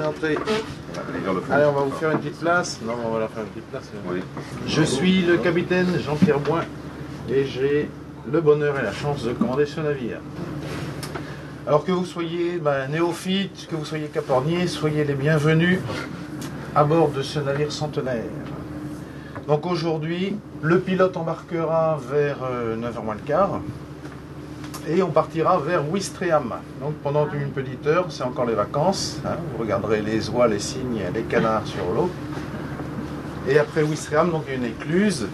entrez, entrez. Allez, on va vous faire une petite place. Non, on va leur faire une petite place. Je suis le capitaine Jean-Pierre Boin et j'ai le bonheur et la chance de commander ce navire. Alors que vous soyez ben, néophyte, que vous soyez capornier, soyez les bienvenus à bord de ce navire centenaire. Donc aujourd'hui, le pilote embarquera vers 9h moins le quart et on partira vers Ouistreham. Donc pendant une petite heure, c'est encore les vacances. hein, vous regarderez les oies, les cygnes, les canards sur l'eau. Et après Ouistreham, donc il y a une écluse.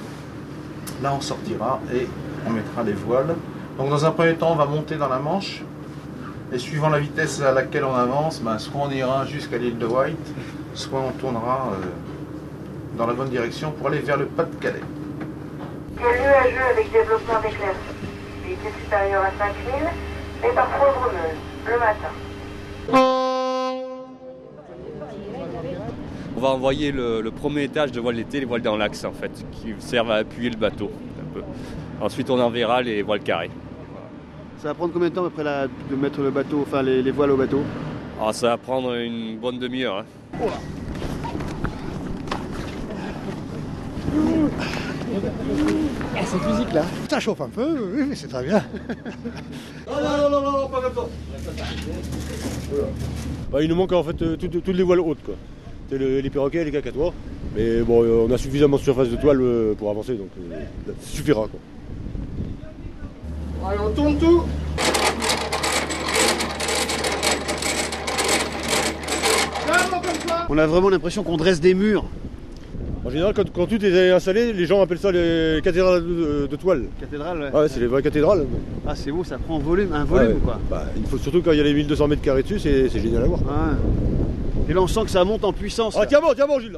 Là, on sortira et on mettra les voiles. Donc dans un premier temps, on va monter dans la Manche. Et suivant la vitesse à laquelle on avance, ben, soit on ira jusqu'à l'île de White, soit on tournera euh, dans la bonne direction pour aller vers le Pas-de-Calais. Quel nuageux avec développement d'éclaircies. Visibilité supérieure à 5000, mais parfois brumeuse, le matin. On va envoyer le, le premier étage de voile d'été, les voiles dans l'axe en fait, qui servent à appuyer le bateau un peu. Ensuite on enverra les voiles carrées. Ça va prendre combien de temps après la- de mettre le bateau, enfin les, les voiles au bateau? Alors ça va prendre une bonne demi-heure. hein. Ah, cette musique là Ça chauffe un peu, oui, mais c'est très bien. Bah, il nous manque en fait euh, toutes, toutes les voiles hautes quoi. C'est le- les perroquets et les cacatois. Mais bon, euh, on a suffisamment de surface de toile euh, pour avancer, donc euh, ça suffira quoi. Allez, on tourne tout On a vraiment l'impression qu'on dresse des murs. En général, quand, quand tout est installé, les gens appellent ça les cathédrales de, de toile. Cathédrale, ouais. Ouais, c'est les vraies cathédrales. Ah, c'est beau, ça prend volume, un volume Ouais. quoi. Bah, il faut surtout quand il y a les 1200 mètres carrés dessus, c'est c'est génial à voir. Et là, on sent que ça monte en puissance. Ah là. tiens bon, tiens bon Gilles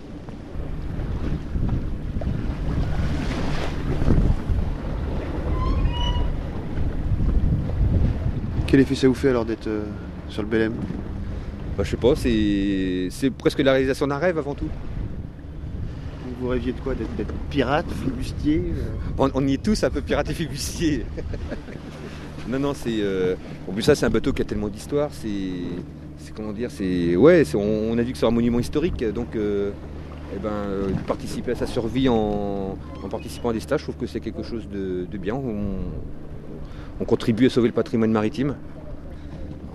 Quel effet ça vous fait alors d'être euh, sur le Belém Bah, je sais pas, c'est c'est presque la réalisation d'un rêve avant tout. Vous rêviez de quoi D'être pirate, flibustier euh On, y est tous un peu pirates et flibustiers. non, non, c'est. euh, En plus, ça, c'est un bateau qui a tellement d'histoire. C'est. Comment dire C'est. Ouais, on, a dit que c'est un monument historique. Donc, euh, eh ben, euh, participer à sa survie en, participant à des stages, je trouve que c'est quelque chose de, bien. On, on contribue à sauver le patrimoine maritime.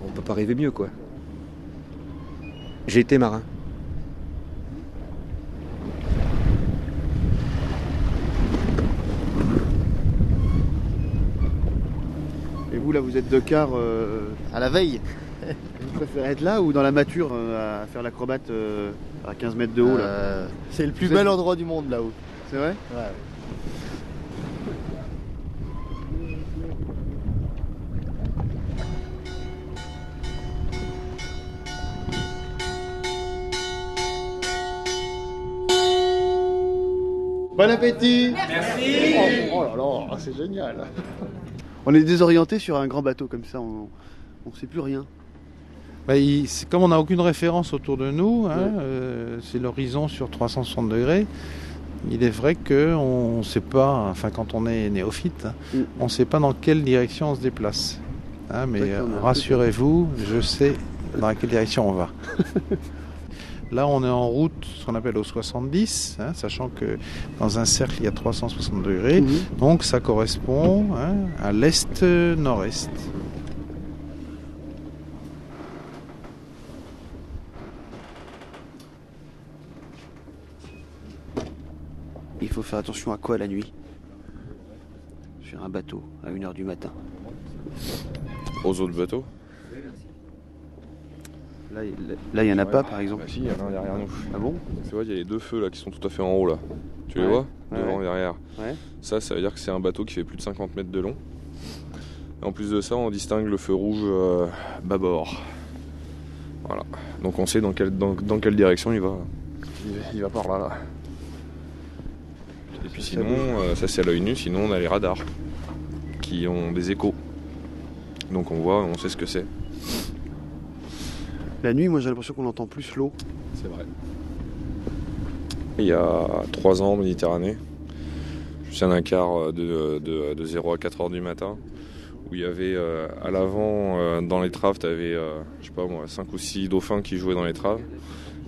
On peut pas rêver mieux, quoi. J'ai été marin. Là, vous êtes de quart euh, à la veille. vous préférez être là ou dans la mature euh, à faire l'acrobate euh, à 15 mètres de haut là Euh, C'est le plus bel endroit du monde là-haut. C'est vrai Ouais. Bon appétit Merci Oh, oh là là, c'est génial On est désorienté sur un grand bateau comme ça, on ne sait plus rien. Bah, il- comme on n'a aucune référence autour de nous, hein, Ouais. euh, c'est l'horizon sur 360 degrés. Il est vrai qu'on ne sait pas, enfin quand on est néophyte, Mm. on ne sait pas dans quelle direction on se déplace. Hein, mais euh, rassurez-vous, je sais dans quelle direction on va. Là, on est en route, ce qu'on appelle au 70, hein, sachant que dans un cercle, il y a 360 degrés. Donc, ça correspond hein, à l'est-nord-est. Il faut faire attention à quoi la nuit? Sur un bateau à 1h du matin. Aux autres bateaux Là, il là, il y en a pas par exemple. Bah si, il y en a un derrière nous. Ah bon? Tu vois, il y a les deux feux là qui sont tout à fait en haut là. Tu les vois? Ouais, Devant ouais. et derrière. Ouais. Ça, ça veut dire que c'est un bateau qui fait plus de 50 mètres de long. Et en plus de ça, on distingue le feu rouge euh, bâbord. Voilà. Donc on sait dans quelle, dans, dans quelle direction il va. Il, il va par là. là. Et puis Ça sinon, euh, ça c'est à l'œil nu, sinon on a les radars qui ont des échos. Donc on voit, on sait ce que c'est. La nuit, moi j'ai l'impression qu'on entend plus l'eau. C'est vrai. Il y a trois ans en Méditerranée, juste un quart de, de, de 0 à 4 heures du matin, où il y avait euh, à l'avant, euh, dans les traves, tu avais, je sais pas moi, 5 ou 6 dauphins qui jouaient dans les traves.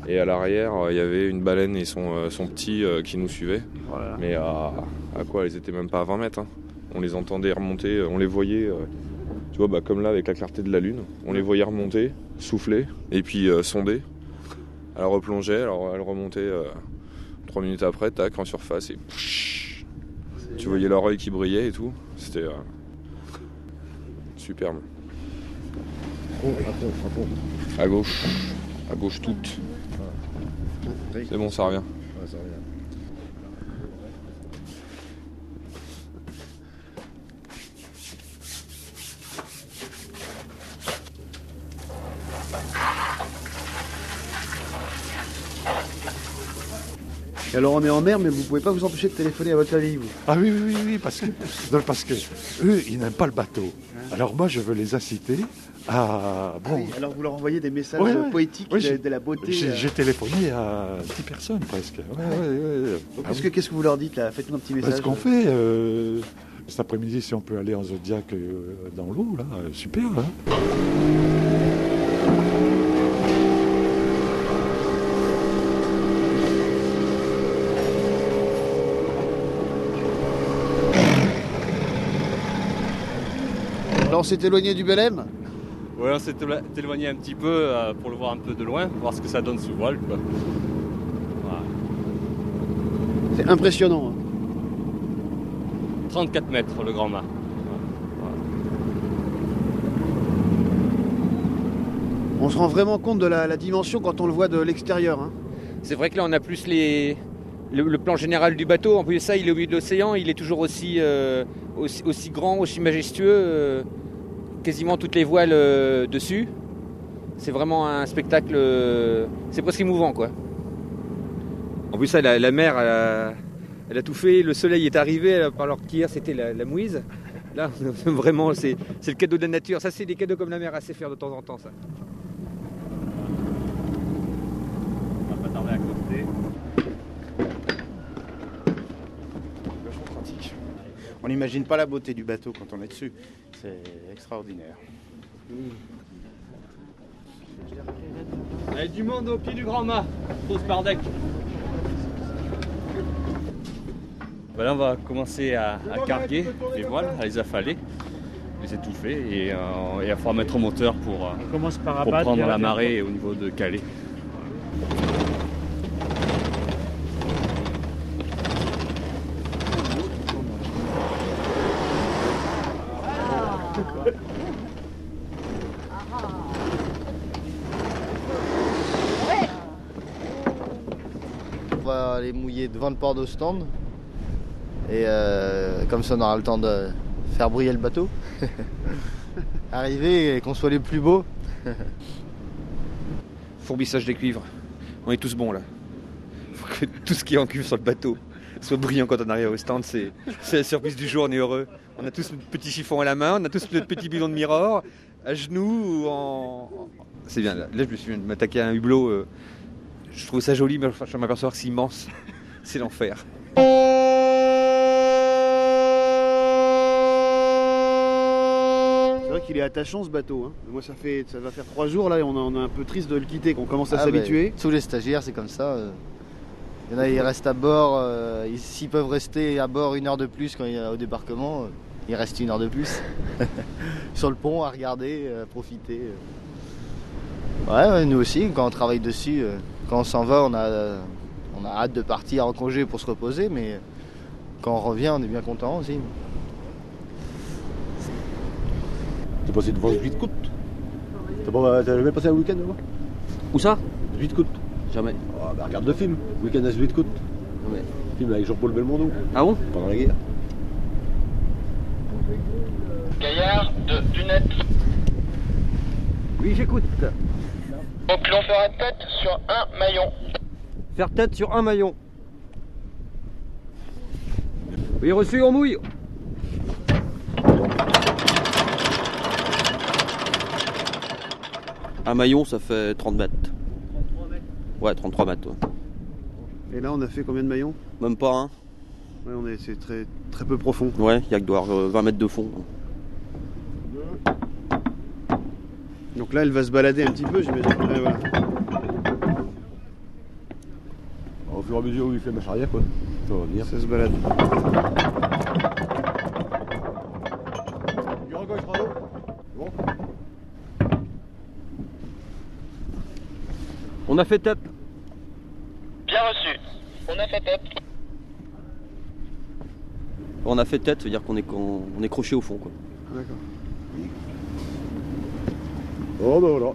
Et à l'arrière, il y avait une baleine et son, son petit qui nous suivaient. Mais à, à, quoi Ils étaient même pas à 20 mètres. Hein. On les entendait remonter, on les voyait, tu vois, bah, comme là avec la clarté de la lune. On les voyait remonter, souffler et puis sonder. Elle replongeait, alors elle remontait 3 minutes après, tac, en surface et tu voyais leur œil qui brillait et tout. C'était euh, superbe. À gauche. À gauche toute. C'est bon, ça revient. Alors on est en mer, mais vous pouvez pas vous empêcher de téléphoner à votre famille, vous Ah oui, oui, oui, parce que, parce que eux, ils n'aiment pas le bateau. Alors moi, je veux les inciter à... Bon. Ah alors vous leur envoyez des messages poétiques de, la beauté euh. J'ai téléphoné à 10 personnes presque. Ah qu'est-ce, que, vous leur dites là? Faites-nous un petit message. Ce qu'on fait, euh, cet après-midi, si on peut aller en Zodiac euh, dans l'eau, là, super. Hein s'est éloigné du Belém Ouais, on s'est éloigné un petit peu euh, pour le voir un peu de loin, voir ce que ça donne sous voile. C'est impressionnant. 34 hein. mètres le grand mât. On se rend vraiment compte de la, dimension quand on le voit de l'extérieur. Hein. C'est vrai que là on a plus les, le, plan général du bateau. En plus de ça, il est au milieu de l'océan, il est toujours aussi, euh, aussi, grand, aussi majestueux. Euh, quasiment toutes les voiles euh, dessus. C'est vraiment un spectacle, euh, c'est presque émouvant quoi. En plus, ça, la, mer, elle a, tout fait. Le soleil est arrivé, alors qu'hier c'était la, mouise. Là, vraiment, c'est le cadeau de la nature. Ça, c'est des cadeaux comme la mer sait faire de temps en temps, ça. On va pas tarder à côté. On n'imagine pas la beauté du bateau quand on est dessus. C'est extraordinaire. Il y a du monde au pied du grand mât, pose par deck. Bah là, on va commencer à, carguer les voiles, à les affaler, les étouffer et, euh, à faire mettre au moteur pour, euh, pour prendre la marée au niveau de Calais. Devant le port d'Ostende. Et euh, comme ça, on aura le temps de faire briller le bateau. Arriver et qu'on soit les plus beaux. Fourbissage des cuivres. On est tous bons là. Faut que tout ce qui est en cuivre sur le bateau soit brillant quand on arrive au stand. C'est, la surprise du jour, on est heureux. On a tous notre petit chiffon à la main, on a tous notre petit bidon de mirror, à genoux ou en. C'est bien, là, je me suis m'attaquer à un hublot. Euh, je trouve ça joli, mais je m'aperçois que c'est immense c'est l'enfer. C'est vrai qu'il est attachant ce bateau. Hein. Moi, ça, fait, ça va faire trois jours là et on, est un peu triste de le quitter, qu'on commence à ah, s'habituer. tous les stagiaires, c'est comme ça. Euh. Il y en a, ils restent à bord. Euh, s'ils peuvent rester à bord une heure de plus quand il y a au débarquement, euh, ils restent une heure de plus. Sur le pont à regarder, à profiter. ouais, nous aussi, quand on travaille dessus, quand on s'en va, on a on a hâte de partir en congé pour se reposer, mais quand on revient, on est bien content aussi. T'es passé devant 8 côtes T'as jamais passé un week-end là-bas? Où ça? 8 côtes Jamais. Oh, bah regarde le film, Week-end à 8 côtes. Jamais. Film avec Jean-Paul Belmondo. Ah bon? Pendant la guerre. Oui, j'écoute. Donc l'on fera tête sur un maillon. Faire tête sur un maillon. Oui, reçu, on mouille. Un maillon, ça fait 30 mètres. 33 mètres Ouais, 33 mètres. Et là, on a fait combien de maillons? Même pas un. Ouais, on est, c'est très, très peu profond. Ouais, il y a que doit 20 mètres de fond. Donc là, elle va se balader un petit peu, j'imagine. Ouais, voilà. Au fur et à mesure où il fait marche arrière, quoi. Ça va venir. Ça se balade. On a fait tête. Bien reçu. On a fait tête. On a fait tête, ça veut dire qu'on est, qu'on- on est croché au fond. Quoi. おらおら